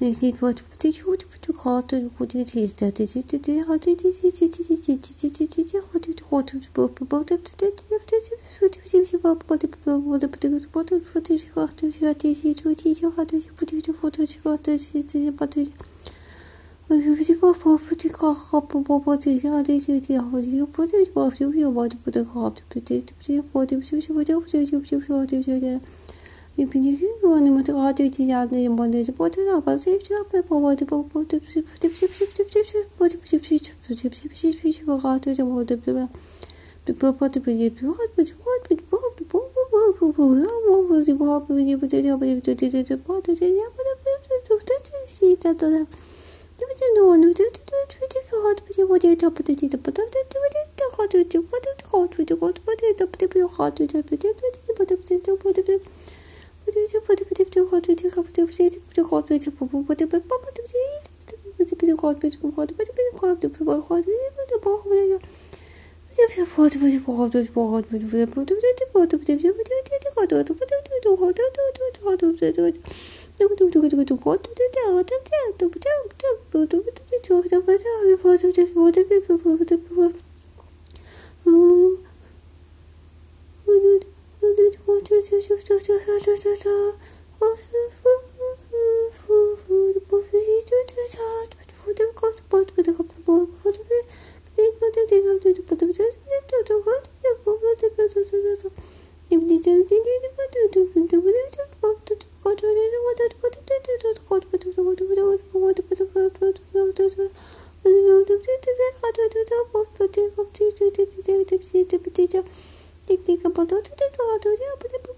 Next it was hot to put it is that is it hot it is it it is it it it it it What it hot it pop about it that What it it is it pop but it pop the put it put it put it hot it that is it it is What it put it What it hot it it is but it was it pop pop put it hot hop pop What it hot it it hot you put it pop you you want to put it hot put it What it put it What it put it What it put it І підійшли вони мотиватують ядної моди роботи, а пази чапи поводи побути багато роботи. Підпропати підпівати, підпівати, підпівати, програму, зібрав мені потрібно додати додати Thank you. Oh, Take a bottle to the water, but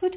Wat